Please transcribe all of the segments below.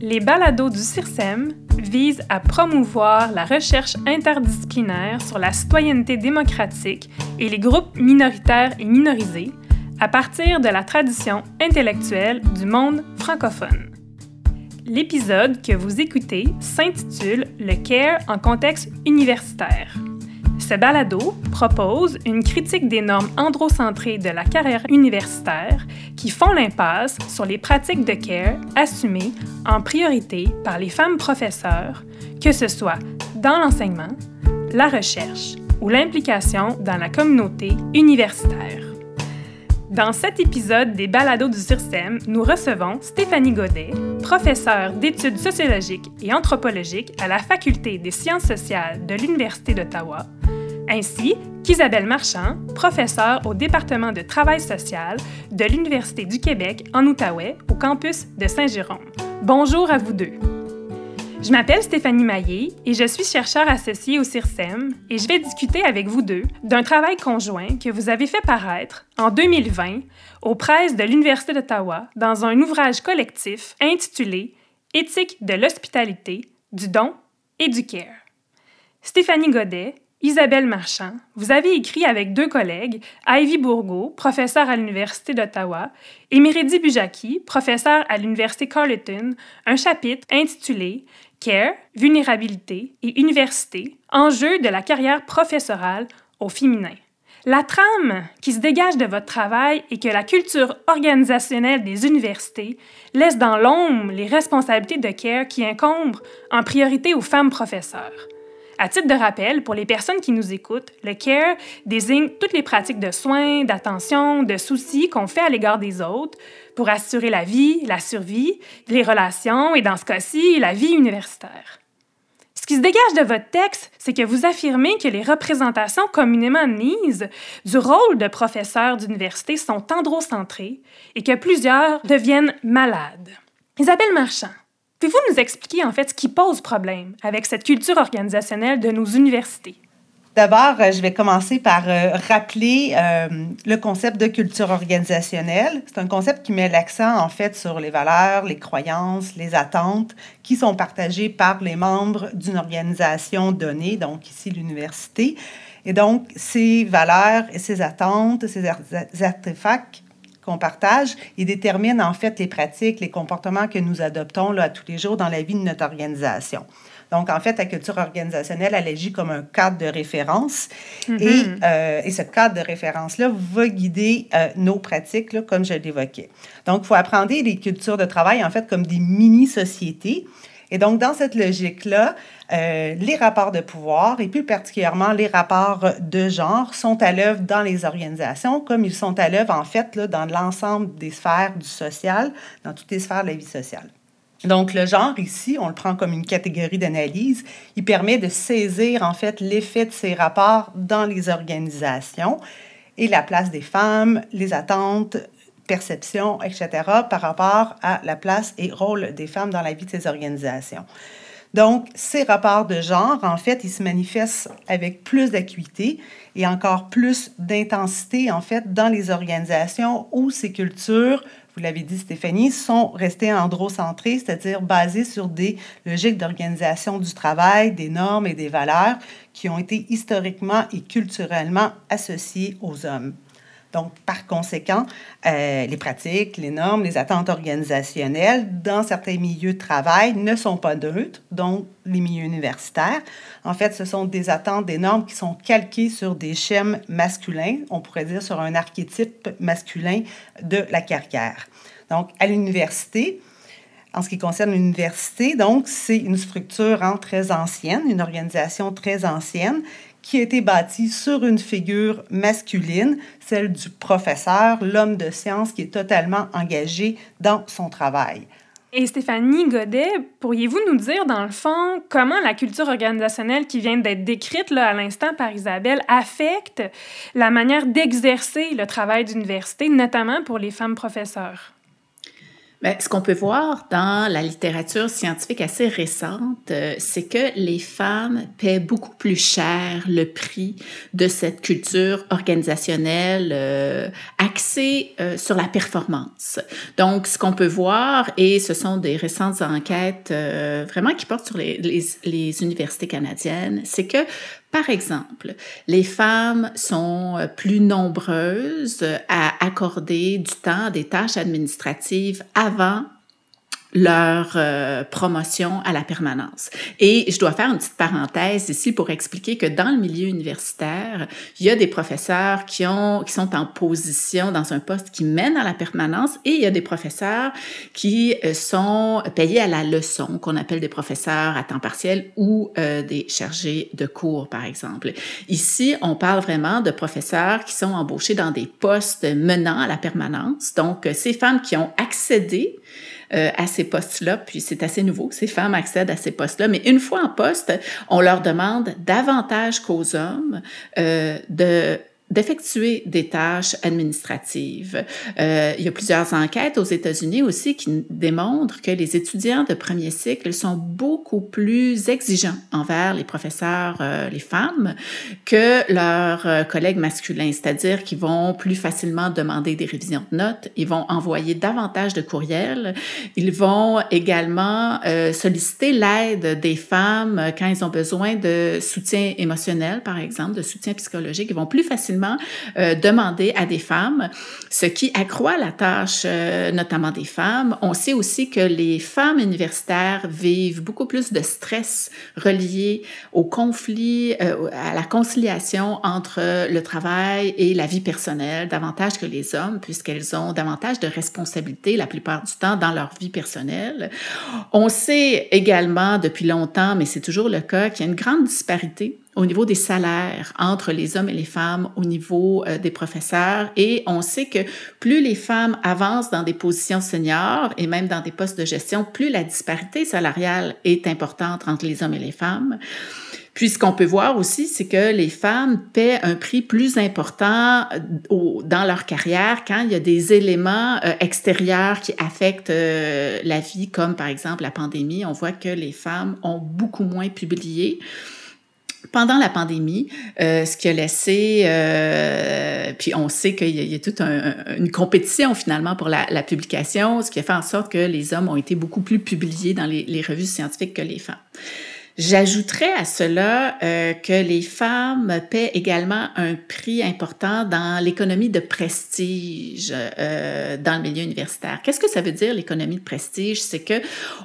Les balados du CIRSEM visent à promouvoir la recherche interdisciplinaire sur la citoyenneté démocratique et les groupes minoritaires et minorisés à partir de la tradition intellectuelle du monde francophone. L'épisode que vous écoutez s'intitule Le CARE en contexte universitaire. Ce balado propose une critique des normes androcentrées de la carrière universitaire qui font l'impasse sur les pratiques de care assumées en priorité par les femmes professeurs, que ce soit dans l'enseignement, la recherche ou l'implication dans la communauté universitaire. Dans cet épisode des Balados du CIRSEM, nous recevons Stéphanie Godet, professeure d'études sociologiques et anthropologiques à la Faculté des sciences sociales de l'Université d'Ottawa, ainsi qu'Isabelle Marchand, professeure au département de travail social de l'Université du Québec en Outaouais au campus de Saint-Jérôme. Bonjour à vous deux. Je m'appelle Stéphanie Maillé et je suis chercheure associée au CIRSEM et je vais discuter avec vous deux d'un travail conjoint que vous avez fait paraître en 2020 aux presses de l'Université d'Ottawa dans un ouvrage collectif intitulé Éthique de l'hospitalité, du don et du care. Stéphanie Godet Isabelle Marchand, vous avez écrit avec deux collègues, Ivy Bourgault, professeure à l'Université d'Ottawa, et Méridi Bujaki, professeure à l'Université Carleton, un chapitre intitulé Care, vulnérabilité et université, enjeux de la carrière professorale au féminin. La trame qui se dégage de votre travail est que la culture organisationnelle des universités laisse dans l'ombre les responsabilités de care qui incombent en priorité aux femmes professeurs. À titre de rappel, pour les personnes qui nous écoutent, le care désigne toutes les pratiques de soins, d'attention, de soucis qu'on fait à l'égard des autres pour assurer la vie, la survie, les relations et, dans ce cas-ci, la vie universitaire. Ce qui se dégage de votre texte, c'est que vous affirmez que les représentations communément admises du rôle de professeur d'université sont androcentrées et que plusieurs deviennent malades. Isabelle Marchand, Pouvez-vous nous expliquer en fait ce qui pose problème avec cette culture organisationnelle de nos universités? D'abord, euh, je vais commencer par euh, rappeler euh, le concept de culture organisationnelle. C'est un concept qui met l'accent en fait sur les valeurs, les croyances, les attentes qui sont partagées par les membres d'une organisation donnée, donc ici l'université. Et donc, ces valeurs et ces attentes, ces artefacts qu'on partage, il détermine en fait les pratiques, les comportements que nous adoptons là, tous les jours dans la vie de notre organisation. Donc, en fait, la culture organisationnelle, elle agit comme un cadre de référence. Mm-hmm. et, euh, et, ce cadre de référence-là va guider euh, nos pratiques, là, comme je l'évoquais. Donc, il faut apprendre les cultures de travail, en fait, comme des mini-sociétés. Et donc, dans cette logique-là, euh, les rapports de pouvoir et plus particulièrement les rapports de genre sont à l'œuvre dans les organisations, comme ils sont à l'œuvre en fait là, dans l'ensemble des sphères du social, dans toutes les sphères de la vie sociale. Donc, le genre, ici, on le prend comme une catégorie d'analyse. Il permet de saisir, en fait, l'effet de ces rapports dans les organisations et la place des femmes, les attentes, perceptions, etc., par rapport à la place et rôle des femmes dans la vie de ces organisations. Donc, ces rapports de genre, en fait, ils se manifestent avec plus d'acuité et encore plus d'intensité, en fait, dans les organisations où ces cultures, vous l'avez dit Stéphanie, sont restées androcentrées, c'est-à-dire basées sur des logiques d'organisation du travail, des normes et des valeurs qui ont été historiquement et culturellement associées aux hommes. Donc, par conséquent, euh, les pratiques, les normes, les attentes organisationnelles dans certains milieux de travail ne sont pas neutres, donc les milieux universitaires. En fait, ce sont des attentes, des normes qui sont calquées sur des schèmes masculins, on pourrait dire sur un archétype masculin de la carrière. Donc, à l'université, en ce qui concerne l'université, donc, c'est une structure hein, très ancienne, une organisation très ancienne qui a été bâti sur une figure masculine, celle du professeur, l'homme de science qui est totalement engagé dans son travail. Et Stéphanie Godet, pourriez-vous nous dire, dans le fond, comment la culture organisationnelle qui vient d'être décrite là, à l'instant par Isabelle affecte la manière d'exercer le travail d'université, notamment pour les femmes professeurs? Bien, ce qu'on peut voir dans la littérature scientifique assez récente, euh, c'est que les femmes paient beaucoup plus cher le prix de cette culture organisationnelle euh, axé euh, sur la performance. Donc, ce qu'on peut voir, et ce sont des récentes enquêtes vraiment qui portent sur les universités canadiennes, c'est que, par exemple, les femmes sont euh, plus nombreuses à accorder du temps à des tâches administratives avant leur euh, promotion à la permanence. Et je dois faire une petite parenthèse ici pour expliquer que dans le milieu universitaire, il y a des professeurs qui ont qui sont en position dans un poste qui mène à la permanence et il y a des professeurs qui euh, sont payés à la leçon, qu'on appelle des professeurs à temps partiel ou euh, des chargés de cours par exemple. Ici, on parle vraiment de professeurs qui sont embauchés dans des postes menant à la permanence. Donc ces femmes qui ont accédé euh, à ces postes-là, puis c'est assez nouveau ces femmes accèdent à ces postes-là, mais une fois en poste, on leur demande davantage qu'aux hommes euh, de d'effectuer des tâches administratives. Euh, il y a plusieurs enquêtes aux États-Unis aussi qui démontrent que les étudiants de premier cycle sont beaucoup plus exigeants envers les professeurs, euh, les femmes, que leurs euh, collègues masculins, c'est-à-dire qu'ils vont plus facilement demander des révisions de notes, ils vont envoyer davantage de courriels, ils vont également euh, solliciter l'aide des femmes quand ils ont besoin de soutien émotionnel, par exemple, de soutien psychologique, ils vont plus facilement euh, demander à des femmes, ce qui accroît la tâche euh, notamment des femmes. On sait aussi que les femmes universitaires vivent beaucoup plus de stress relié au conflit, euh, à la conciliation entre le travail et la vie personnelle, davantage que les hommes, puisqu'elles ont davantage de responsabilités la plupart du temps dans leur vie personnelle. On sait également depuis longtemps, mais c'est toujours le cas, qu'il y a une grande disparité au niveau des salaires entre les hommes et les femmes, au niveau euh, des professeurs. Et on sait que plus les femmes avancent dans des positions seniors et même dans des postes de gestion, plus la disparité salariale est importante entre les hommes et les femmes. Puis ce qu'on peut voir aussi, c'est que les femmes paient un prix plus important euh, dans leur carrière quand il y a des éléments euh, extérieurs qui affectent la vie, comme par exemple la pandémie. On voit que les femmes ont beaucoup moins publié pendant la pandémie, euh, ce qui a laissé, euh, puis on sait qu'il y, a toute une compétition finalement pour la, publication, ce qui a fait en sorte que les hommes ont été beaucoup plus publiés dans les revues scientifiques que les femmes. J'ajouterais à cela euh, que les femmes paient également un prix important dans l'économie de prestige euh, dans le milieu universitaire. Qu'est-ce que ça veut dire l'économie de prestige? C'est que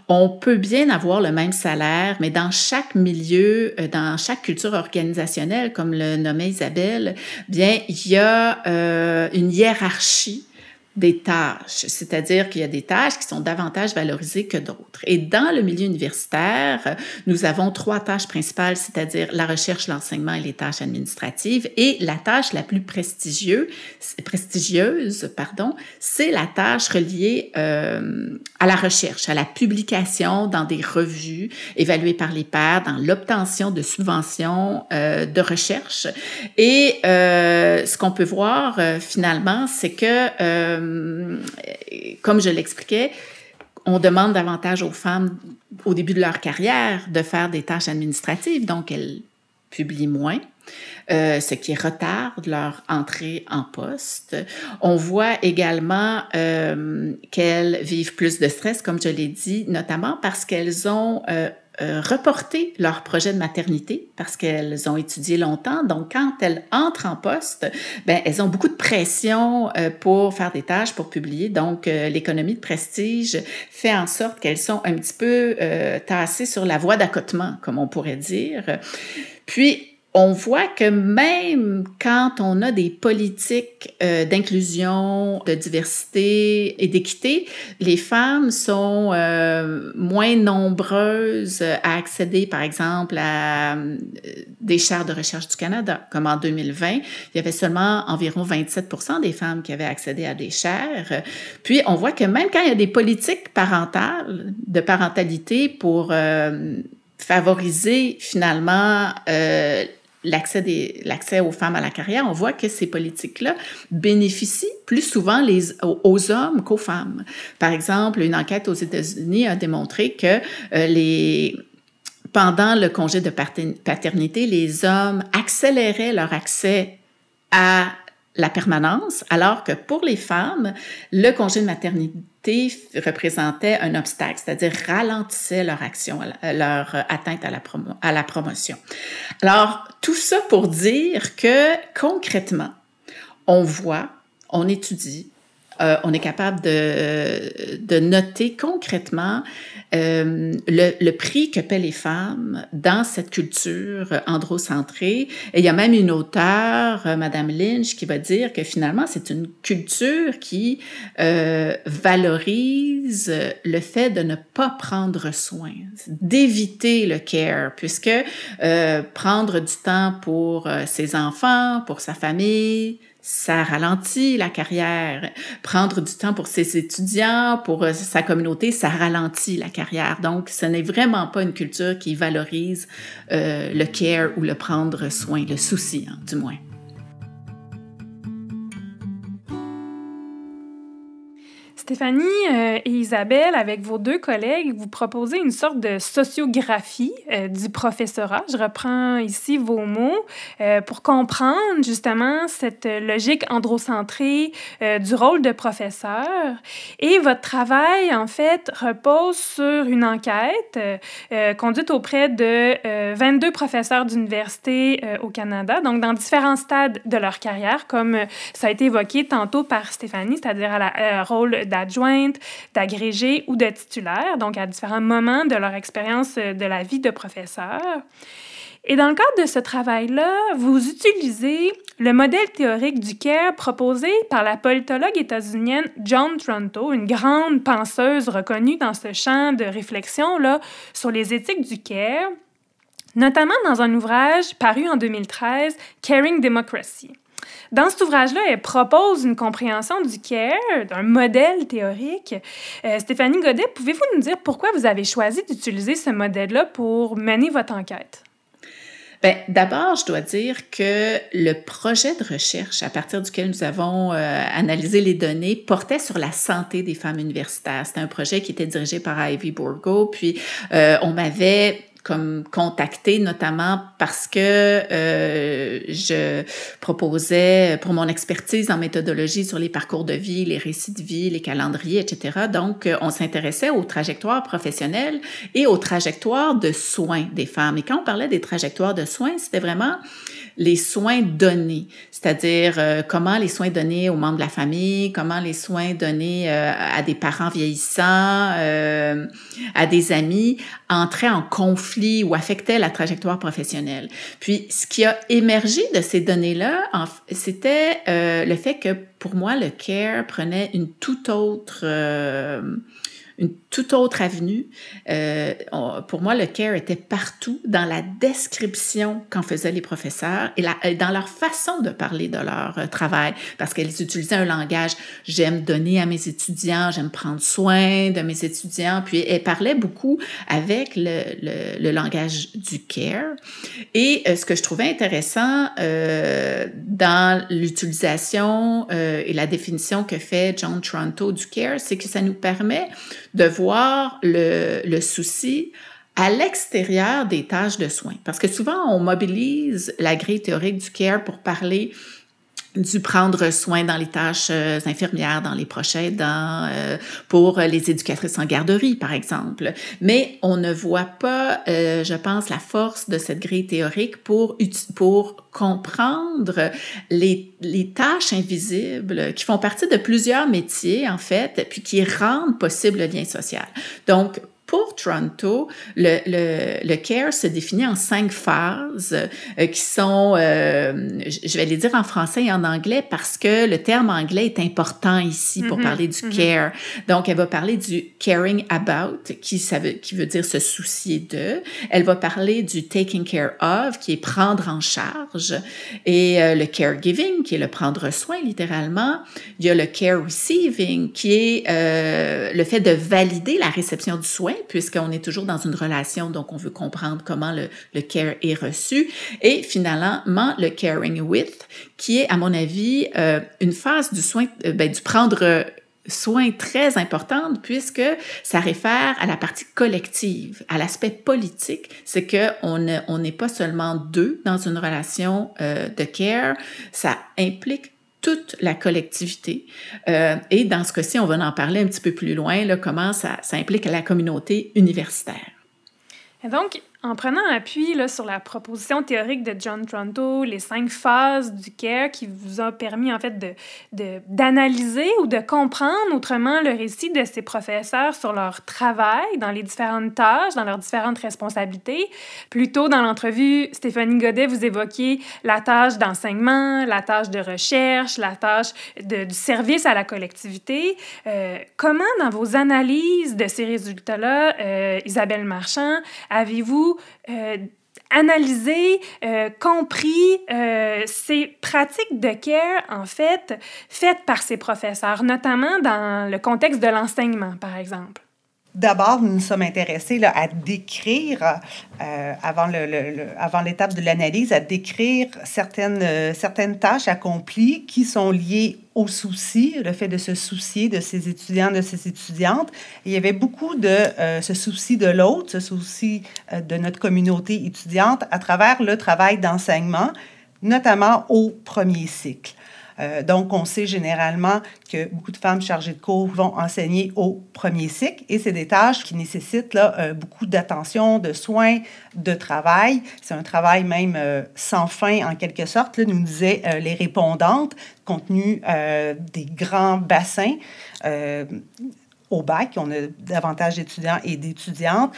on peut bien avoir le même salaire, mais dans chaque milieu, euh, dans chaque culture organisationnelle, comme le nommait Isabelle, bien il y a euh, une hiérarchie des tâches, c'est-à-dire qu'il y a des tâches qui sont davantage valorisées que d'autres. Et dans le milieu universitaire, nous avons trois tâches principales, c'est-à-dire la recherche, l'enseignement et les tâches administratives. Et la tâche la plus prestigieuse, prestigieuse pardon, c'est la tâche reliée euh, à la recherche, à la publication dans des revues évaluées par les pairs, dans l'obtention de subventions euh, de recherche. Et euh, ce qu'on peut voir finalement, c'est que euh, comme je l'expliquais, on demande davantage aux femmes au début de leur carrière de faire des tâches administratives, donc elles publient moins. Euh, ce qui retarde leur entrée en poste. On voit également euh, qu'elles vivent plus de stress, comme je l'ai dit, notamment parce qu'elles ont reporter leur projet de maternité parce qu'elles ont étudié longtemps. Donc, quand elles entrent en poste, ben, elles ont beaucoup de pression euh, pour faire des tâches, pour publier. Donc, euh, l'économie de prestige fait en sorte qu'elles sont un petit peu tassées sur la voie d'accotement, comme on pourrait dire. Puis, on voit que même quand on a des politiques euh, d'inclusion, de diversité et d'équité, les femmes sont euh, moins nombreuses à accéder, par exemple, à euh, des chaires de recherche du Canada. Comme en 2020, il y avait seulement environ 27% des femmes qui avaient accédé à des chaires. Puis, on voit que même quand il y a des politiques parentales, de parentalité pour favoriser finalement l'accès aux femmes à la carrière, on voit que ces politiques-là bénéficient plus souvent aux hommes qu'aux femmes. Par exemple, une enquête aux États-Unis a démontré que euh, pendant le congé de paternité, les hommes accéléraient leur accès à la permanence, alors que pour les femmes, le congé de maternité représentait un obstacle, c'est-à-dire ralentissait leur action, leur atteinte à la, à la promotion. Alors, tout ça pour dire que concrètement, on voit, on étudie, euh, on est capable de, de noter concrètement euh, le, le, prix que paient les femmes dans cette culture androcentrée. Et il y a même une auteure, euh, Madame Lynch, qui va dire que finalement, c'est une culture qui valorise le fait de ne pas prendre soin, d'éviter le care, puisque prendre du temps pour ses enfants, pour sa famille, ça ralentit la carrière. Prendre du temps pour ses étudiants, pour euh, sa communauté, ça ralentit la carrière. Donc, ce n'est vraiment pas une culture qui valorise euh, le care ou le prendre soin, le souci, hein, du moins. Stéphanie euh, et Isabelle, avec vos deux collègues, vous proposez une sorte de sociographie euh, du professorat. Je reprends ici vos mots euh, pour comprendre justement cette logique androcentrée du rôle de professeur. Et votre travail, en fait, repose sur une enquête conduite auprès de 22 professeurs d'université au Canada, donc dans différents stades de leur carrière, comme ça a été évoqué tantôt par Stéphanie, c'est-à-dire à la rôle d'adjointe, d'agrégée ou de titulaire, donc à différents moments de leur expérience euh, de la vie de professeur. Et dans le cadre de ce travail-là, vous utilisez le modèle théorique du care proposé par la politologue états-unienne John Tronto, une grande penseuse reconnue dans ce champ de réflexion là, sur les éthiques du care, notamment dans un ouvrage paru en 2013, Caring Democracy. Dans cet ouvrage-là, elle propose une compréhension du care, d'un modèle théorique. Euh, Stéphanie Godet, pouvez-vous nous dire pourquoi vous avez choisi d'utiliser ce modèle-là pour mener votre enquête? Bien, d'abord, je dois dire que le projet de recherche à partir duquel nous avons euh, analysé les données portait sur la santé des femmes universitaires. C'était un projet qui était dirigé par Ivy Borgo, puis euh, on m'avait comme contacté, notamment parce que euh, je proposais pour mon expertise en méthodologie sur les parcours de vie, les récits de vie, les calendriers, etc. Donc, euh, on s'intéressait aux trajectoires professionnelles et aux trajectoires de soins des femmes. Et quand on parlait des trajectoires de soins, c'était vraiment les soins donnés, c'est-à-dire euh, comment les soins donnés aux membres de la famille, comment les soins donnés euh, à des parents vieillissants, euh, à des amis, entraient en conflit ou affectaient la trajectoire professionnelle. Puis, ce qui a émergé de ces données-là, c'était le fait que pour moi, le care prenait une toute autre une toute autre avenue. Euh, pour moi, le care était partout dans la description qu'en faisaient les professeurs et, dans leur façon de parler de leur euh, travail, parce qu'elles utilisaient un langage j'aime donner à mes étudiants, j'aime prendre soin de mes étudiants, puis elles parlaient beaucoup avec le, langage du care. Et euh, ce que je trouvais intéressant dans l'utilisation et la définition que fait John Toronto du care, c'est que ça nous permet de voir le, souci à l'extérieur des tâches de soins. Parce que souvent, on mobilise la grille théorique du care pour parler du prendre soin dans les tâches euh, infirmières, dans les proches aidants, euh, pour les éducatrices en garderie, par exemple. Mais on ne voit pas, euh, je pense, la force de cette grille théorique pour, pour comprendre les, les tâches invisibles qui font partie de plusieurs métiers, en fait, puis qui rendent possible le lien social. Donc, pour Toronto, le, le, le, CARE se définit en cinq phases euh, qui sont, euh, je vais les dire en français et en anglais parce que le terme anglais est important ici pour mm-hmm. parler du mm-hmm. care. Donc, elle va parler du caring about, qui, ça veut, qui veut dire se soucier de. Elle va parler du taking care of, qui est prendre en charge. Et euh, le caregiving, qui est le prendre soin littéralement. Il y a le care receiving, qui est euh, le fait de valider la réception du soin puisqu'on est toujours dans une relation, donc on veut comprendre comment le, care est reçu. Et finalement, le caring with, qui est, à mon avis, euh, une phase du soin, euh, ben, du prendre soin très importante puisque ça réfère à la partie collective, à l'aspect politique, c'est que on n'est pas seulement deux dans une relation euh, de care, ça implique toute la collectivité. Euh, et dans ce cas-ci, on va en parler un petit peu plus loin, là, comment ça, ça implique la communauté universitaire. Donc, en prenant appui là, sur la proposition théorique de John Tronto, les cinq phases du CARE qui vous ont permis en fait de, d'analyser ou de comprendre autrement le récit de ces professeurs sur leur travail dans les différentes tâches, dans leurs différentes responsabilités. Plus tôt dans l'entrevue, Stéphanie Godet, vous évoquiez la tâche d'enseignement, la tâche de recherche, la tâche de, du service à la collectivité. Euh, comment, dans vos analyses de ces résultats-là, euh, Isabelle Marchand, avez-vous euh, analysé, euh, compris euh, ces pratiques de care, en fait, faites par ces professeurs, notamment dans le contexte de l'enseignement, par exemple? D'abord, nous nous sommes intéressés là, à décrire, euh, avant, le, avant l'étape de l'analyse, à décrire certaines, euh, certaines tâches accomplies qui sont liées au souci, le fait de se soucier de ses étudiants, de ses étudiantes. il y avait beaucoup de euh, ce souci de l'autre, ce souci de notre communauté étudiante à travers le travail d'enseignement, notamment au premier cycle. Euh, donc, on sait généralement que beaucoup de femmes chargées de cours vont enseigner au premier cycle et c'est des tâches qui nécessitent là, euh, beaucoup d'attention, de soins, de travail. C'est un travail même euh, sans fin en quelque sorte, là, nous disaient les répondantes, compte tenu des grands bassins au bac, on a davantage d'étudiants et d'étudiantes,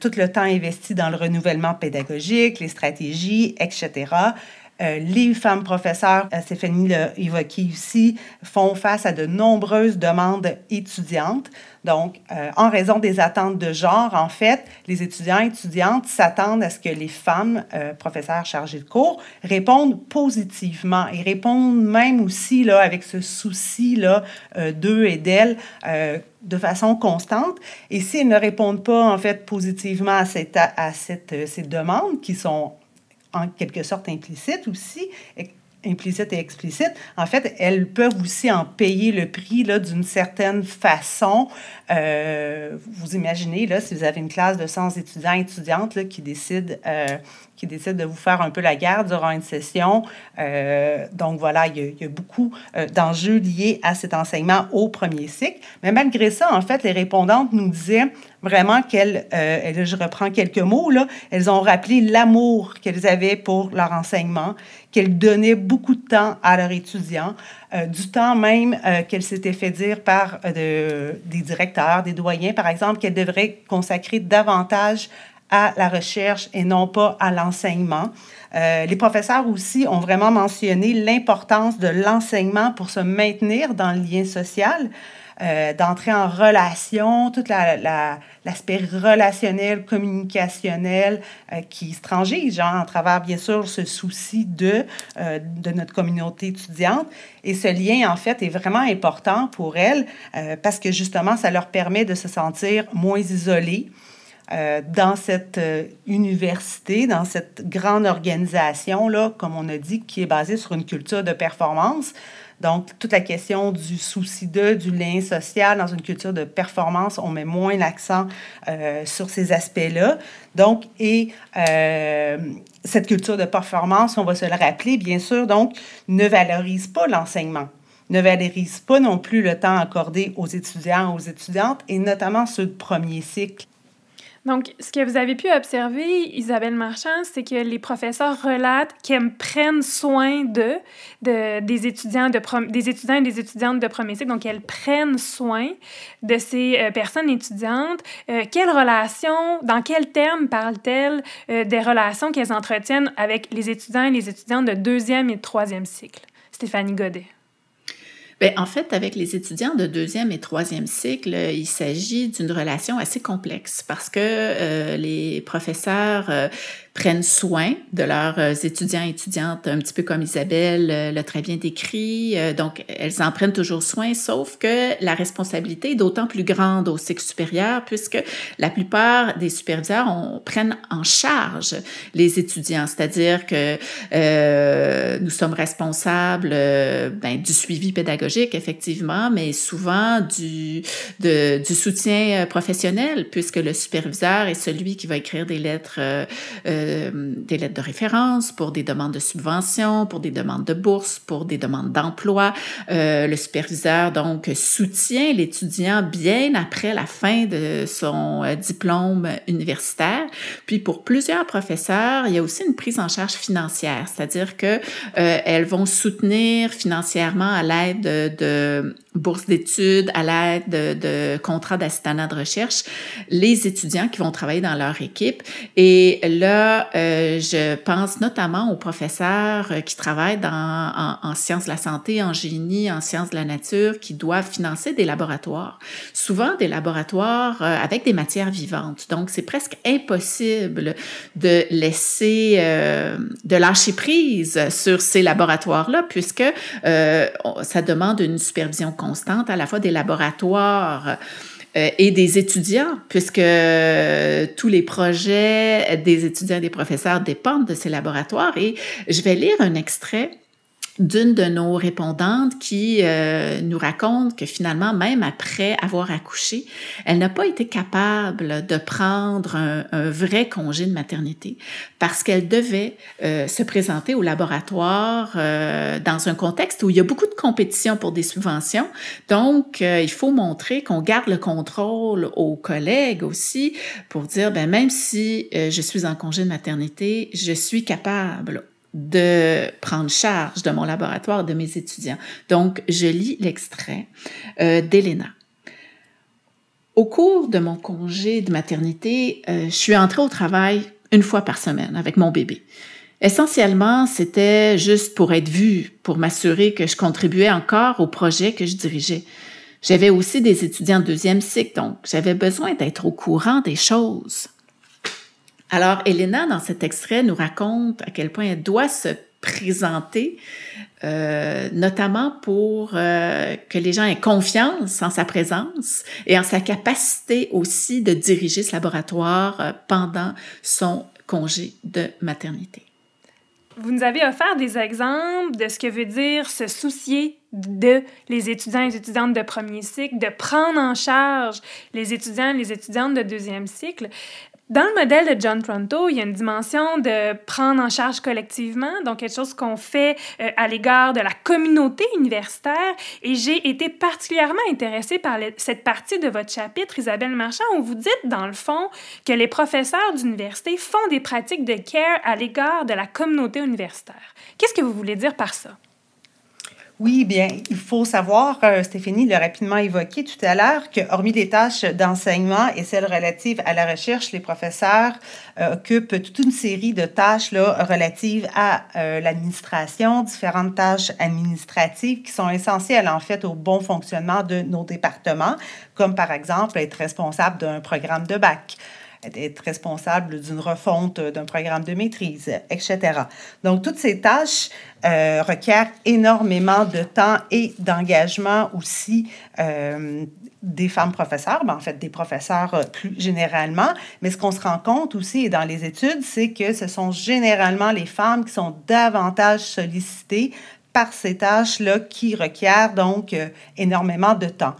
tout le temps investi dans le renouvellement pédagogique, les stratégies, etc. Euh, les femmes professeurs, euh, Stéphanie l'a évoqué ici, font face à de nombreuses demandes étudiantes. Donc, euh, en raison des attentes de genre, en fait, les étudiants et étudiantes s'attendent à ce que les femmes professeurs chargées de cours répondent positivement et répondent même aussi là, avec ce souci-là d'eux et d'elles de façon constante. Et s'ils ne répondent pas, en fait, positivement à, cette, à cette, ces demandes qui sont en quelque sorte implicite aussi, implicite et explicite, en fait, elles peuvent aussi en payer le prix d'une certaine façon. Euh, vous imaginez, là, si vous avez une classe de 100 étudiants et étudiantes là, qui décident euh, qui décide de vous faire un peu la guerre durant une session. Euh, donc voilà, il y a, beaucoup d'enjeux liés à cet enseignement au premier cycle. Mais malgré ça, en fait, les répondantes nous disaient vraiment qu'elles, euh, je reprends quelques mots, là, elles ont rappelé l'amour qu'elles avaient pour leur enseignement, qu'elles donnaient beaucoup de temps à leurs étudiants, euh, du temps même euh, qu'elles s'étaient fait dire par euh, des directeurs, des doyens, par exemple, qu'elles devraient consacrer davantage à la recherche et non pas à l'enseignement. Les professeurs aussi ont vraiment mentionné l'importance de l'enseignement pour se maintenir dans le lien social, euh, d'entrer en relation, tout l'aspect relationnel, communicationnel euh, qui se transige, genre, à travers, bien sûr, ce souci de, de notre communauté étudiante. Et ce lien, en fait, est vraiment important pour elles parce que, justement, ça leur permet de se sentir moins isolées, euh, dans cette euh, université, dans cette grande organisation, là, comme on a dit, qui est basée sur une culture de performance. Donc, toute la question du souci de, du lien social dans une culture de performance, on met moins l'accent euh, sur ces aspects-là. Donc, et cette culture de performance, on va se le rappeler, bien sûr, donc, ne valorise pas l'enseignement ne valorise pas non plus le temps accordé aux étudiants, aux étudiantes, et notamment ceux de premier cycle. Donc, ce que vous avez pu observer, Isabelle Marchand, c'est que les professeurs relatent qu'elles prennent soin de, des, étudiants de des étudiants et des étudiantes de premier cycle. Donc, elles prennent soin de ces euh, personnes étudiantes. Euh, quelles relations, dans quels termes parlent-elles euh, des relations qu'elles entretiennent avec les étudiants et les étudiantes de deuxième et de troisième cycle? Stéphanie Godet. Bien, en fait, avec les étudiants de deuxième et troisième cycle, il s'agit d'une relation assez complexe parce que euh, les professeurs euh, prennent soin de leurs euh, étudiants et étudiantes, un petit peu comme Isabelle euh, l'a très bien décrit. Euh, donc, elles en prennent toujours soin, sauf que la responsabilité est d'autant plus grande au cycle supérieur puisque la plupart des superviseurs prennent en charge les étudiants, c'est-à-dire que euh, nous sommes responsables ben, du suivi pédagogique, effectivement, mais souvent du, de, du soutien professionnel puisque le superviseur est celui qui va écrire des lettres euh, euh, des lettres de référence, pour des demandes de subventions, pour des demandes de bourse, pour des demandes d'emploi. Euh, le superviseur, donc, soutient l'étudiant bien après la fin de son euh, diplôme universitaire. Puis, pour plusieurs professeurs, il y a aussi une prise en charge financière, c'est-à-dire que euh, elles vont soutenir financièrement à l'aide de, de bourses d'études, à l'aide de, de contrats d'assistanat de recherche, les étudiants qui vont travailler dans leur équipe. Et là, euh, je pense notamment aux professeurs euh, qui travaillent dans, en, en, sciences de la santé, en génie, en sciences de la nature, qui doivent financer des laboratoires. Souvent des laboratoires euh, avec des matières vivantes. Donc, c'est presque impossible de laisser, euh, de lâcher prise sur ces laboratoires-là, puisque euh, ça demande une supervision constante à la fois des laboratoires euh, et des étudiants, puisque tous les projets des étudiants et des professeurs dépendent de ces laboratoires. Et je vais lire un extrait d'une de nos répondantes qui euh, nous raconte que finalement, même après avoir accouché, elle n'a pas été capable de prendre un, un vrai congé de maternité parce qu'elle devait euh, se présenter au laboratoire euh, dans un contexte où il y a beaucoup de compétition pour des subventions. Donc, euh, il faut montrer qu'on garde le contrôle aux collègues aussi pour dire, ben, même si euh, je suis en congé de maternité, je suis capable de prendre charge de mon laboratoire, de mes étudiants. Donc, je lis l'extrait euh, d'Elena. Au cours de mon congé de maternité, euh, je suis entrée au travail une fois par semaine avec mon bébé. Essentiellement, c'était juste pour être vue, pour m'assurer que je contribuais encore au projet que je dirigeais. J'avais aussi des étudiants de deuxième cycle, donc j'avais besoin d'être au courant des choses. Alors, Elena, dans cet extrait, nous raconte à quel point elle doit se présenter, euh, notamment pour euh, que les gens aient confiance en sa présence et en sa capacité aussi de diriger ce laboratoire euh, pendant son congé de maternité. Vous nous avez offert des exemples de ce que veut dire se soucier de les étudiants et les étudiantes de premier cycle, de prendre en charge les étudiants et les étudiantes de deuxième cycle. Dans le modèle de John Pronto, il y a une dimension de prendre en charge collectivement, donc quelque chose qu'on fait euh, à l'égard de la communauté universitaire. Et j'ai été particulièrement intéressée par cette partie de votre chapitre, Isabelle Marchand, où vous dites, dans le fond, que les professeurs d'université font des pratiques de care à l'égard de la communauté universitaire. Qu'est-ce que vous voulez dire par ça? Oui, bien, il faut savoir, euh, Stéphanie l'a rapidement évoqué tout à l'heure, que hormis les tâches d'enseignement et celles relatives à la recherche, les professeurs euh, occupent toute une série de tâches là, relatives à euh, l'administration, différentes tâches administratives qui sont essentielles en fait au bon fonctionnement de nos départements, comme par exemple être responsable d'un programme de bac être responsable d'une refonte d'un programme de maîtrise, etc. Donc, toutes ces tâches euh, requièrent énormément de temps et d'engagement aussi euh, des femmes professeurs, ben, en fait des professeurs euh, plus généralement. Mais ce qu'on se rend compte aussi dans les études, c'est que ce sont généralement les femmes qui sont davantage sollicitées par ces tâches-là qui requièrent donc euh, énormément de temps.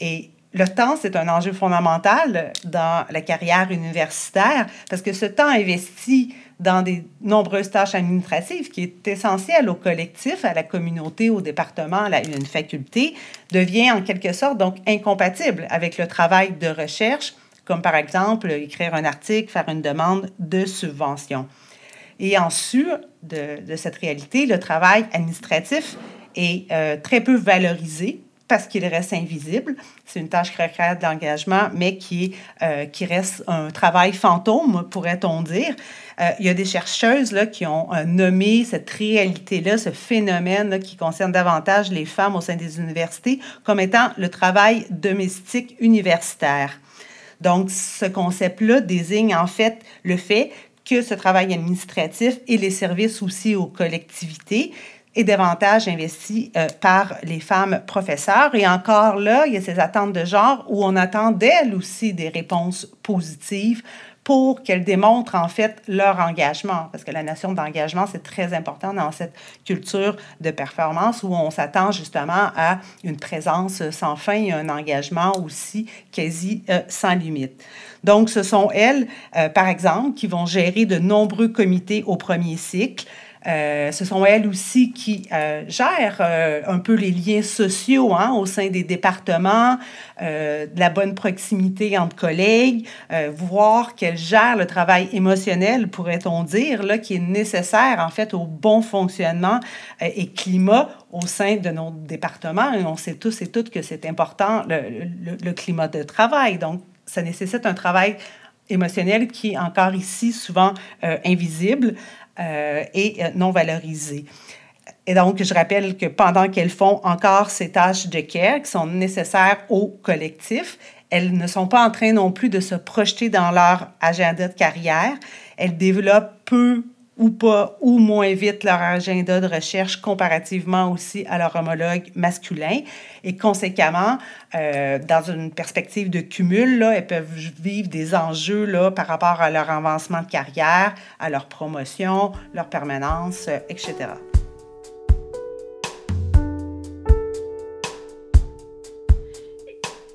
Et le temps, c'est un enjeu fondamental dans la carrière universitaire parce que ce temps investi dans des nombreuses tâches administratives qui est essentiel au collectif, à la communauté, au département, à une faculté, devient en quelque sorte donc incompatible avec le travail de recherche, comme par exemple écrire un article, faire une demande de subvention. Et en su de, de cette réalité, le travail administratif est euh, très peu valorisé parce qu'il reste invisible. C'est une tâche qui requiert de l'engagement, mais qui, euh, qui reste un travail fantôme, pourrait-on dire. Euh, il y a des chercheuses là, qui ont euh, nommé cette réalité-là, ce phénomène qui concerne davantage les femmes au sein des universités, comme étant le travail domestique universitaire. Donc, ce concept-là désigne en fait le fait que ce travail administratif et les services aussi aux collectivités et davantage investi euh, par les femmes professeurs. Et encore là, il y a ces attentes de genre où on attend d'elles aussi des réponses positives pour qu'elles démontrent en fait leur engagement, parce que la notion d'engagement, c'est très important dans cette culture de performance où on s'attend justement à une présence sans fin et un engagement aussi quasi euh, sans limite. Donc, ce sont elles, euh, par exemple, qui vont gérer de nombreux comités au premier cycle, euh, ce sont elles aussi qui euh, gèrent euh, un peu les liens sociaux hein, au sein des départements, la bonne proximité entre collègues, voir qu'elles gèrent le travail émotionnel, pourrait-on dire, là, qui est nécessaire en fait au bon fonctionnement et climat au sein de nos départements. Et on sait tous et toutes que c'est important, le climat de travail. Donc, ça nécessite un travail émotionnel qui est encore ici souvent invisible. Euh, et euh, non valorisées. Et donc, je rappelle que pendant qu'elles font encore ces tâches de care qui sont nécessaires au collectif, elles ne sont pas en train non plus de se projeter dans leur agenda de carrière. Elles développent peu ou pas ou moins vite leur agenda de recherche comparativement aussi à leur homologue masculin. Et conséquemment, euh, dans une perspective de cumul, là, elles peuvent vivre des enjeux là, par rapport à leur avancement de carrière, à leur promotion, leur permanence, euh, etc.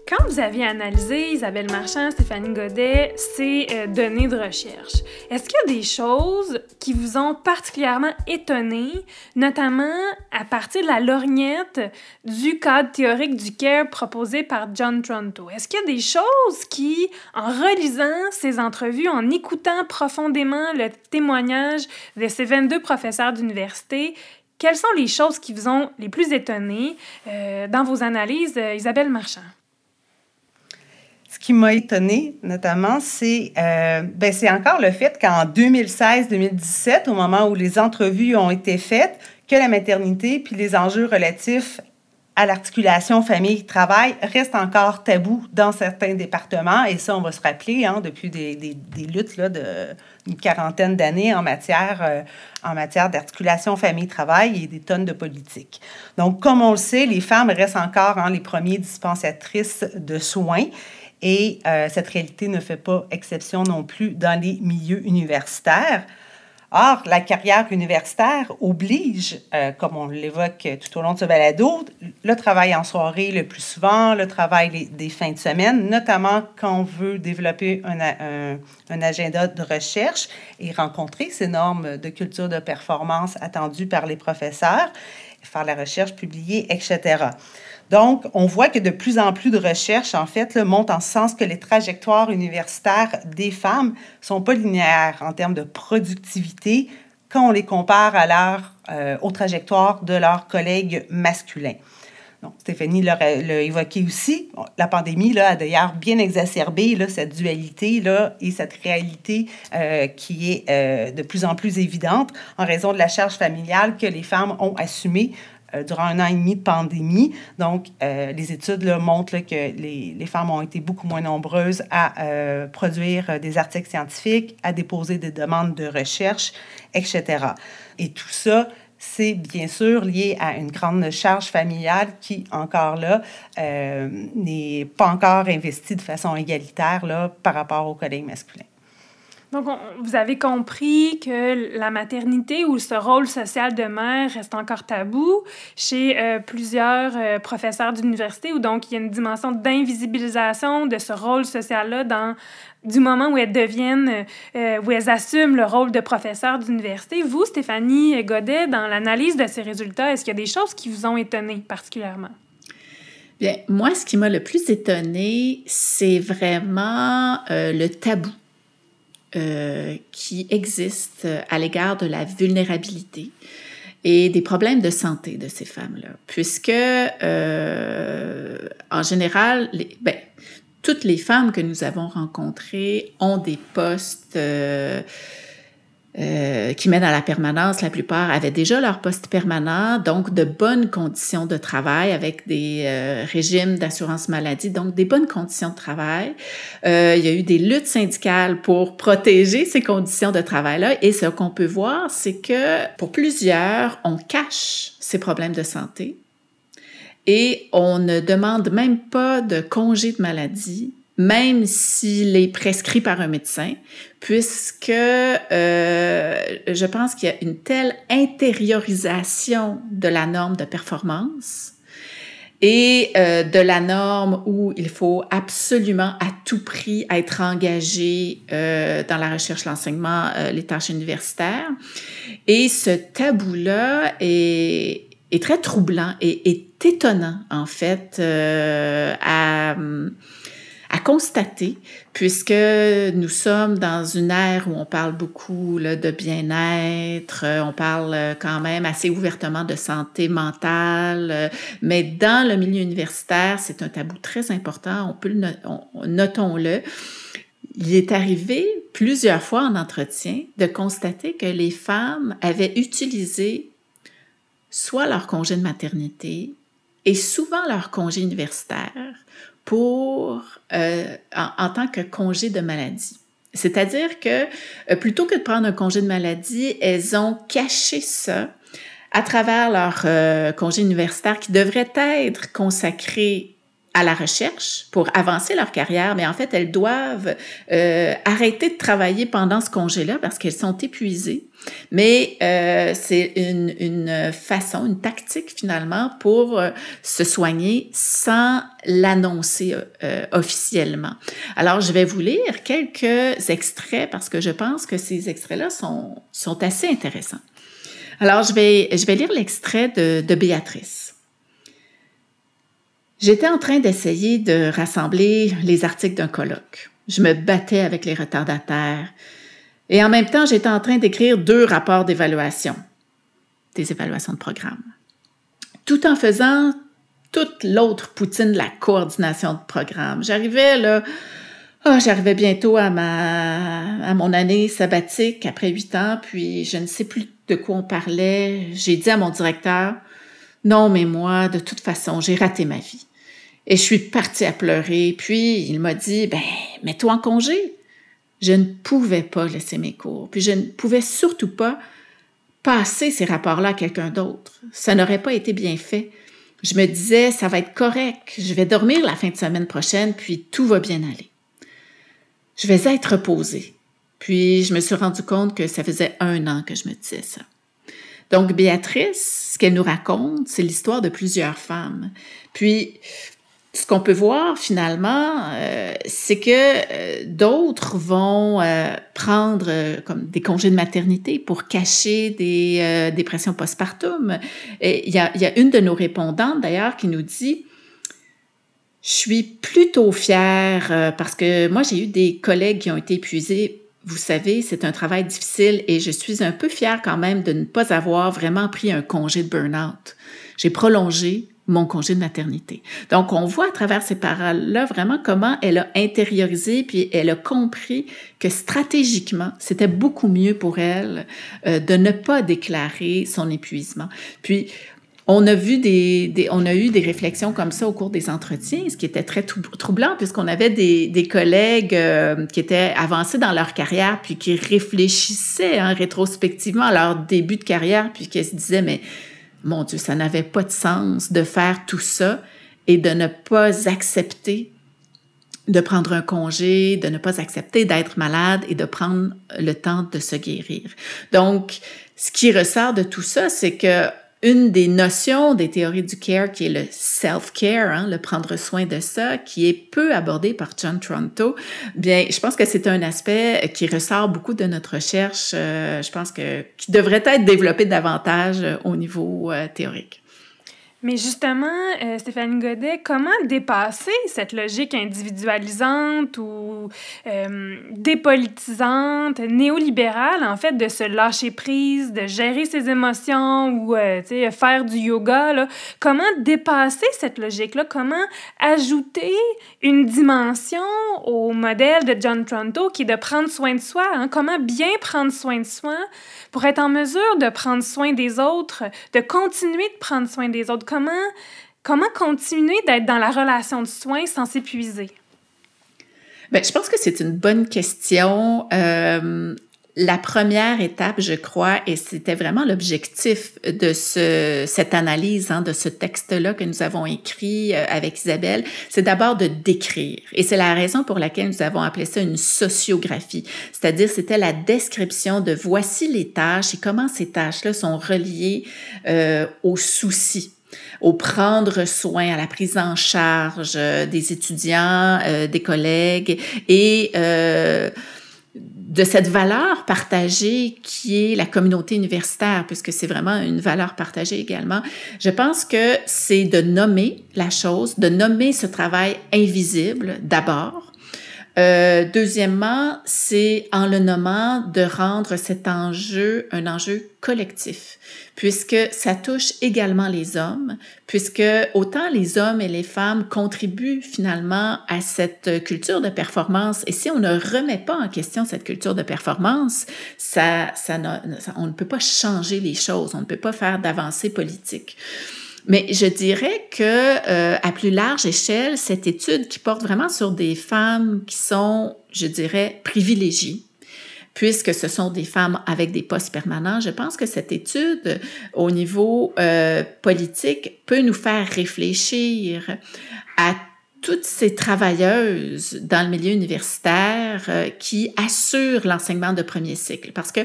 Quand vous aviez analysé, Isabelle Marchand, Stéphanie Godet, ces euh, données de recherche, est-ce qu'il y a des choses qui vous ont particulièrement étonné, notamment à partir de la lorgnette du cadre théorique du CARE proposé par John Tronto? Est-ce qu'il y a des choses qui, en relisant ces entrevues, en écoutant profondément le témoignage de ces 22 professeurs d'université, quelles sont les choses qui vous ont les plus étonné euh, dans vos analyses, euh, Isabelle Marchand? Ce qui m'a étonné, notamment, c'est euh, ben, encore le fait qu'en 2016-2017, au moment où les entrevues ont été faites, que la maternité puis les enjeux relatifs à l'articulation famille-travail restent encore tabous dans certains départements. Et ça, on va se rappeler hein, depuis des, des, luttes là, d'une quarantaine d'années en matière, euh, en matière d'articulation famille-travail et des tonnes de politique. Donc, comme on le sait, les femmes restent encore hein, les premières dispensatrices de soins. Et euh, cette réalité ne fait pas exception non plus dans les milieux universitaires. Or, la carrière universitaire oblige, euh, comme on l'évoque tout au long de ce balado, le travail en soirée le plus souvent, le travail des fins de semaine, notamment quand on veut développer un, un, un, agenda de recherche et rencontrer ces normes de culture de performance attendues par les professeurs, faire la recherche, publier, etc. Donc, on voit que de plus en plus de recherches, en fait, montent en sens que les trajectoires universitaires des femmes sont pas linéaires en termes de productivité quand on les compare à leur, euh, aux trajectoires de leurs collègues masculins. Donc, Stéphanie l'a évoqué aussi. La pandémie là, a d'ailleurs bien exacerbé là, cette dualité là, et cette réalité euh, qui est euh, de plus en plus évidente en raison de la charge familiale que les femmes ont assumée euh, durant un an et demi de pandémie. Donc, euh, les études montrent que les, les, femmes ont été beaucoup moins nombreuses à euh, produire des articles scientifiques, à déposer des demandes de recherche, etc. Et tout ça, c'est bien sûr lié à une grande charge familiale qui, encore là, n'est pas encore investie de façon égalitaire là, par rapport aux collègues masculins. Donc, vous avez compris que la maternité ou ce rôle social de mère reste encore tabou chez euh, plusieurs euh, professeurs d'université, où donc il y a une dimension d'invisibilisation de ce rôle social-là du moment où elles deviennent, euh, où elles assument le rôle de professeur d'université. Vous, Stéphanie Godet, dans l'analyse de ces résultats, est-ce qu'il y a des choses qui vous ont étonné particulièrement? Bien, moi, ce qui m'a le plus étonné, c'est vraiment le tabou euh, qui existent à l'égard de la vulnérabilité et des problèmes de santé de ces femmes-là, puisque euh, en général, ben, toutes les femmes que nous avons rencontrées ont des postes euh, euh, qui mènent à la permanence, la plupart avaient déjà leur poste permanent, donc de bonnes conditions de travail avec des euh, régimes d'assurance maladie, donc des bonnes conditions de travail. Euh, il y a eu des luttes syndicales pour protéger ces conditions de travail-là et ce qu'on peut voir, c'est que pour plusieurs, on cache ces problèmes de santé et on ne demande même pas de congé de maladie même s'il est prescrit par un médecin, puisque euh, je pense qu'il y a une telle intériorisation de la norme de performance et euh, de la norme où il faut absolument à tout prix être engagé euh, dans la recherche, l'enseignement, les tâches universitaires. Et ce tabou-là est, est, très troublant et est étonnant, en fait, à constater, puisque nous sommes dans une ère où on parle beaucoup de bien-être, euh, on parle euh, quand même assez ouvertement de santé mentale, euh, mais dans le milieu universitaire, c'est un tabou très important, on peut le, notons-le. Il est arrivé plusieurs fois en entretien de constater que les femmes avaient utilisé soit leur congé de maternité et souvent leur congé universitaire pour, euh, en, tant que congé de maladie. C'est-à-dire que euh, plutôt que de prendre un congé de maladie, elles ont caché ça à travers leur euh, congé universitaire qui devrait être consacré à la recherche pour avancer leur carrière, mais en fait, elles doivent euh, arrêter de travailler pendant ce congé-là parce qu'elles sont épuisées. Mais euh, c'est une, une, façon, une tactique finalement pour euh, se soigner sans l'annoncer euh, officiellement. Alors, je vais vous lire quelques extraits parce que je pense que ces extraits-là sont, sont assez intéressants. Alors, je vais, je vais lire l'extrait de, de Béatrice. J'étais en train d'essayer de rassembler les articles d'un colloque. Je me battais avec les retardataires. Et en même temps, j'étais en train d'écrire deux rapports d'évaluation, des évaluations de programme, tout en faisant toute l'autre poutine de la coordination de programme. J'arrivais là, oh, j'arrivais bientôt à à mon année sabbatique après huit ans, puis je ne sais plus de quoi on parlait. J'ai dit à mon directeur, non, mais moi, de toute façon, j'ai raté ma vie. Et je suis partie à pleurer. Puis il m'a dit, ben, mets-toi en congé. Je ne pouvais pas laisser mes cours. Puis je ne pouvais surtout pas passer ces rapports-là à quelqu'un d'autre. Ça n'aurait pas été bien fait. Je me disais, ça va être correct. Je vais dormir la fin de semaine prochaine, puis tout va bien aller. Je vais être reposée. Puis je me suis rendu compte que ça faisait un an que je me disais ça. Donc Béatrice, ce qu'elle nous raconte, c'est l'histoire de plusieurs femmes. Puis ce qu'on peut voir finalement, euh, c'est que euh, d'autres vont euh, prendre comme des congés de maternité pour cacher des dépressions postpartum. Et il y a, y a une de nos répondantes d'ailleurs qui nous dit je suis plutôt fière parce que moi, j'ai eu des collègues qui ont été épuisés. Vous savez, c'est un travail difficile et je suis un peu fière quand même de ne pas avoir vraiment pris un congé de burn-out. J'ai prolongé mon congé de maternité. Donc, on voit à travers ces paroles-là vraiment comment elle a intériorisé, puis elle a compris que stratégiquement, c'était beaucoup mieux pour elle euh, de ne pas déclarer son épuisement. Puis, on a vu des, on a eu des réflexions comme ça au cours des entretiens, ce qui était très troublant puisqu'on avait des, collègues euh, qui étaient avancés dans leur carrière puis qui réfléchissaient hein, rétrospectivement à leur début de carrière puis qui se disaient mais mon Dieu, ça n'avait pas de sens de faire tout ça et de ne pas accepter de prendre un congé, de ne pas accepter d'être malade et de prendre le temps de se guérir. Donc, ce qui ressort de tout ça, c'est que une des notions des théories du care, qui est le self-care, hein, le prendre soin de ça, qui est peu abordé par John Toronto, bien, je pense que c'est un aspect qui ressort beaucoup de notre recherche. Euh, je pense que qui devrait être développé davantage au niveau euh, théorique. Mais justement, euh, Stéphanie Godet, comment dépasser cette logique individualisante ou euh, dépolitisante, néolibérale, en fait, de se lâcher prise, de gérer ses émotions ou euh, faire du yoga? Là? Comment dépasser cette logique-là? Comment ajouter une dimension au modèle de John Tronto qui est de prendre soin de soi? Hein? Comment bien prendre soin de soi pour être en mesure de prendre soin des autres, de continuer de prendre soin des autres? Comment, comment continuer d'être dans la relation de soins sans s'épuiser? Bien, je pense que c'est une bonne question. Euh, la première étape, je crois, et c'était vraiment l'objectif de ce, cette analyse, hein, de ce texte-là que nous avons écrit euh, avec Isabelle, c'est d'abord de décrire. Et c'est la raison pour laquelle nous avons appelé ça une sociographie. C'est-à-dire, c'était la description de voici les tâches et comment ces tâches-là sont reliées euh, aux soucis au prendre soin, à la prise en charge euh, des étudiants, euh, des collègues et euh, de cette valeur partagée qui est la communauté universitaire, puisque c'est vraiment une valeur partagée également. Je pense que c'est de nommer la chose, de nommer ce travail invisible d'abord, euh, deuxièmement, c'est en le nommant de rendre cet enjeu un enjeu collectif, puisque ça touche également les hommes, puisque autant les hommes et les femmes contribuent finalement à cette culture de performance. Et si on ne remet pas en question cette culture de performance, ça, on ne peut pas changer les choses, on ne peut pas faire d'avancées politiques. Mais je dirais que euh, à plus large échelle, cette étude qui porte vraiment sur des femmes qui sont, je dirais, privilégiées, puisque ce sont des femmes avec des postes permanents, je pense que cette étude au niveau euh, politique peut nous faire réfléchir à toutes ces travailleuses dans le milieu universitaire euh, qui assurent l'enseignement de premier cycle. Parce que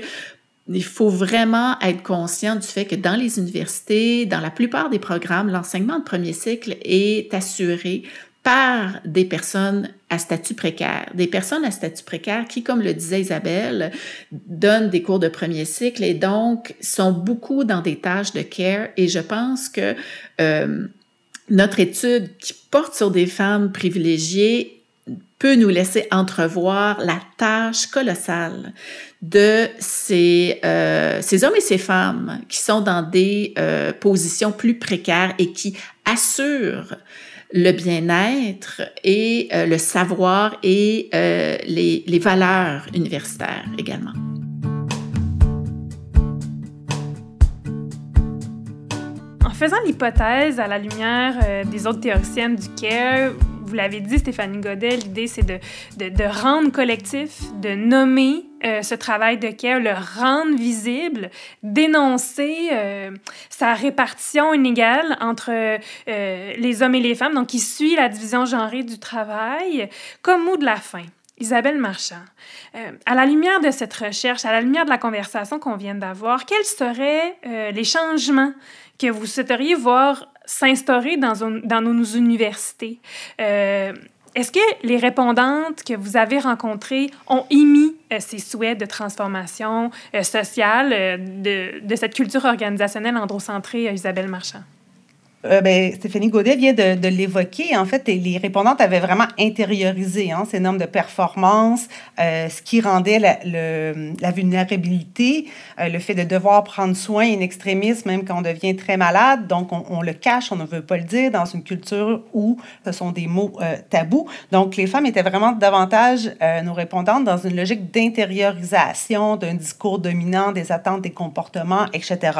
il faut vraiment être conscient du fait que dans les universités, dans la plupart des programmes, l'enseignement de premier cycle est assuré par des personnes à statut précaire. Des personnes à statut précaire qui, comme le disait Isabelle, donnent des cours de premier cycle et donc sont beaucoup dans des tâches de care. Et je pense que euh, notre étude qui porte sur des femmes privilégiées peut nous laisser entrevoir la tâche colossale de ces, euh, ces hommes et ces femmes qui sont dans des euh, positions plus précaires et qui assurent le bien-être et euh, le savoir et les, les valeurs universitaires également. En faisant l'hypothèse à la lumière des autres théoriciennes du CARE, vous l'avez dit, Stéphanie Godet, l'idée, c'est de, de, rendre collectif, de nommer euh, ce travail de care, le rendre visible, dénoncer euh, sa répartition inégale entre euh, les hommes et les femmes, donc qui suit la division genrée du travail, comme mot de la fin. Isabelle Marchand, à la lumière de cette recherche, à la lumière de la conversation qu'on vient d'avoir, quels seraient les changements que vous souhaiteriez voir s'instaurer dans, dans, nos universités. Euh, est-ce que les répondantes que vous avez rencontrées ont émis euh, ces souhaits de transformation euh, sociale de, de, cette culture organisationnelle androcentrée, Isabelle Marchand? Euh, ben, Stéphanie Godet vient de, l'évoquer. En fait, les répondantes avaient vraiment intériorisé hein, ces normes de performance, euh, ce qui rendait la, vulnérabilité, euh, le fait de devoir prendre soin in extremis, même quand on devient très malade. Donc, on, le cache, on ne veut pas le dire dans une culture où ce sont des mots tabous. Donc, les femmes étaient vraiment davantage, nos répondantes, dans une logique d'intériorisation d'un discours dominant, des attentes, des comportements, etc.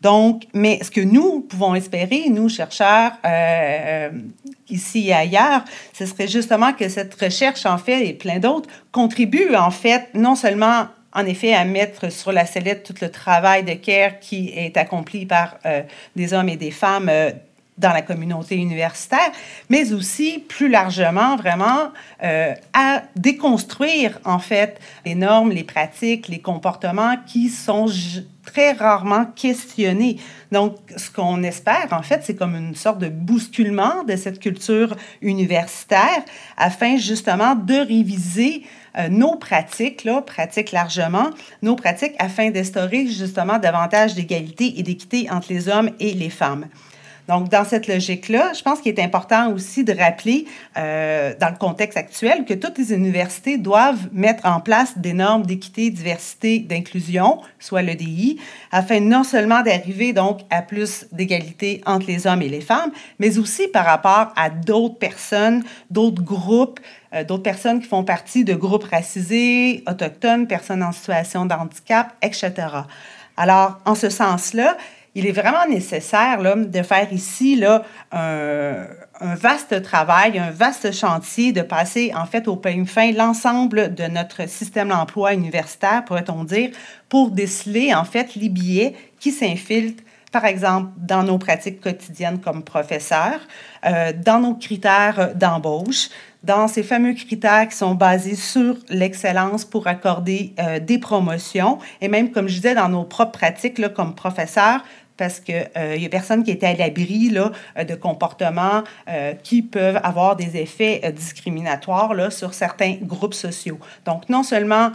Donc, mais ce que nous pouvons espérer, nous, chercheurs, euh, euh, ici et ailleurs, ce serait justement que cette recherche, en fait, et plein d'autres, contribue, en fait, non seulement en effet, à mettre sur la sellette tout le travail de care qui est accompli par euh, des hommes et des femmes dans la communauté universitaire, mais aussi plus largement, vraiment, euh, à déconstruire, en fait, les normes, les pratiques, les comportements qui sont très rarement questionnés. Donc, ce qu'on espère, en fait, c'est comme une sorte de bousculement de cette culture universitaire afin justement de réviser euh, nos pratiques, là, pratiques largement, nos pratiques afin d'instaurer justement davantage d'égalité et d'équité entre les hommes et les femmes. Donc, dans cette logique-là, je pense qu'il est important aussi de rappeler, euh, dans le contexte actuel, que toutes les universités doivent mettre en place des normes d'équité, diversité, d'inclusion, soit l'EDI, afin non seulement d'arriver donc à plus d'égalité entre les hommes et les femmes, mais aussi par rapport à d'autres personnes, d'autres groupes, euh, d'autres personnes qui font partie de groupes racisés, autochtones, personnes en situation de handicap, etc. Alors, en ce sens-là, il est vraiment nécessaire là, de faire ici là, un, vaste travail, un vaste chantier de passer en fait au peigne fin l'ensemble de notre système d'emploi universitaire, pourrait-on dire, pour déceler en fait les billets qui s'infiltrent par exemple, dans nos pratiques quotidiennes comme professeurs, euh, dans nos critères d'embauche, dans ces fameux critères qui sont basés sur l'excellence pour accorder euh, des promotions, et même, comme je disais, dans nos propres pratiques là, comme professeurs, parce qu'il euh, y a personne qui était à l'abri là, de comportements euh, qui peuvent avoir des effets euh, discriminatoires là, sur certains groupes sociaux. Donc, non seulement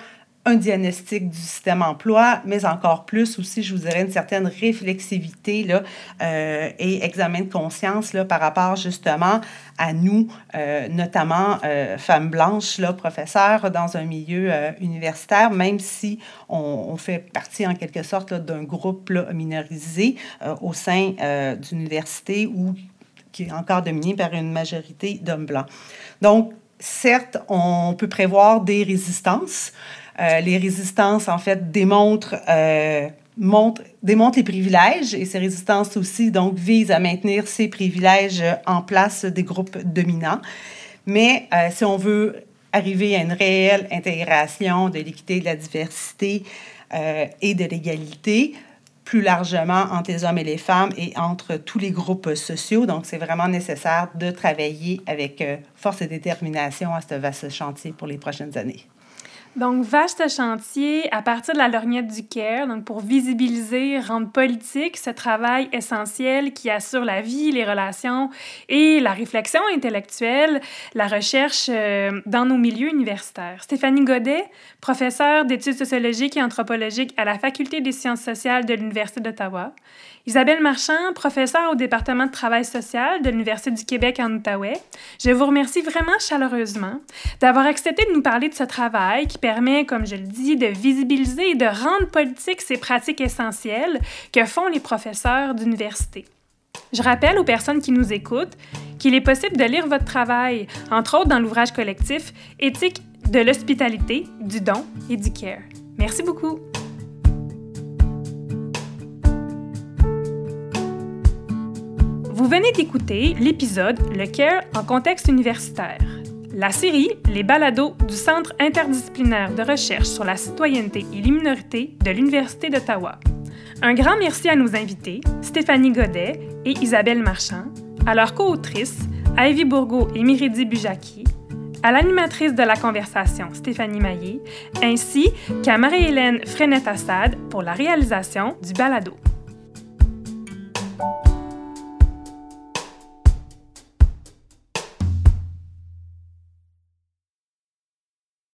un diagnostic du système emploi, mais encore plus aussi, je vous dirais, une certaine réflexivité là, euh, et examen de conscience là, par rapport justement à nous, euh, notamment euh, femmes blanches, professeurs dans un milieu universitaire, même si on, fait partie en quelque sorte d'un groupe minorisé au sein d'une université ou qui est encore dominé par une majorité d'hommes blancs. Donc, certes, on peut prévoir des résistances, euh, les résistances, en fait, démontrent, euh, montrent, démontrent les privilèges et ces résistances aussi, donc, visent à maintenir ces privilèges en place des groupes dominants. Mais euh, si on veut arriver à une réelle intégration de l'équité, de la diversité et de l'égalité, plus largement entre les hommes et les femmes et entre tous les groupes sociaux. Donc, c'est vraiment nécessaire de travailler avec force et détermination à ce vaste chantier pour les prochaines années. Donc, vaste chantier à partir de la lorgnette du CARE, donc pour visibiliser, rendre politique ce travail essentiel qui assure la vie, les relations et la réflexion intellectuelle, la recherche euh, dans nos milieux universitaires. Stéphanie Godet, professeure d'études sociologiques et anthropologiques à la Faculté des sciences sociales de l'Université d'Ottawa. Isabelle Marchand, professeure au département de travail social de l'Université du Québec en Outaouais. Je vous remercie vraiment chaleureusement d'avoir accepté de nous parler de ce travail qui permet, comme je le dis, de visibiliser et de rendre politique ces pratiques essentielles que font les professeurs d'université. Je rappelle aux personnes qui nous écoutent qu'il est possible de lire votre travail, entre autres dans l'ouvrage collectif Éthique de l'hospitalité, du don et du care. Merci beaucoup. Vous venez d'écouter l'épisode Le CARE en contexte universitaire. La série Les balados du Centre interdisciplinaire de recherche sur la citoyenneté et les minorités de l'Université d'Ottawa. Un grand merci à nos invités, Stéphanie Godet et Isabelle Marchand, à leurs co-autrices, Ivy Bourgo et Miridi Bujaki, à l'animatrice de la conversation, Stéphanie Maillé, ainsi qu'à Marie-Hélène Frenette-Assad pour la réalisation du balado.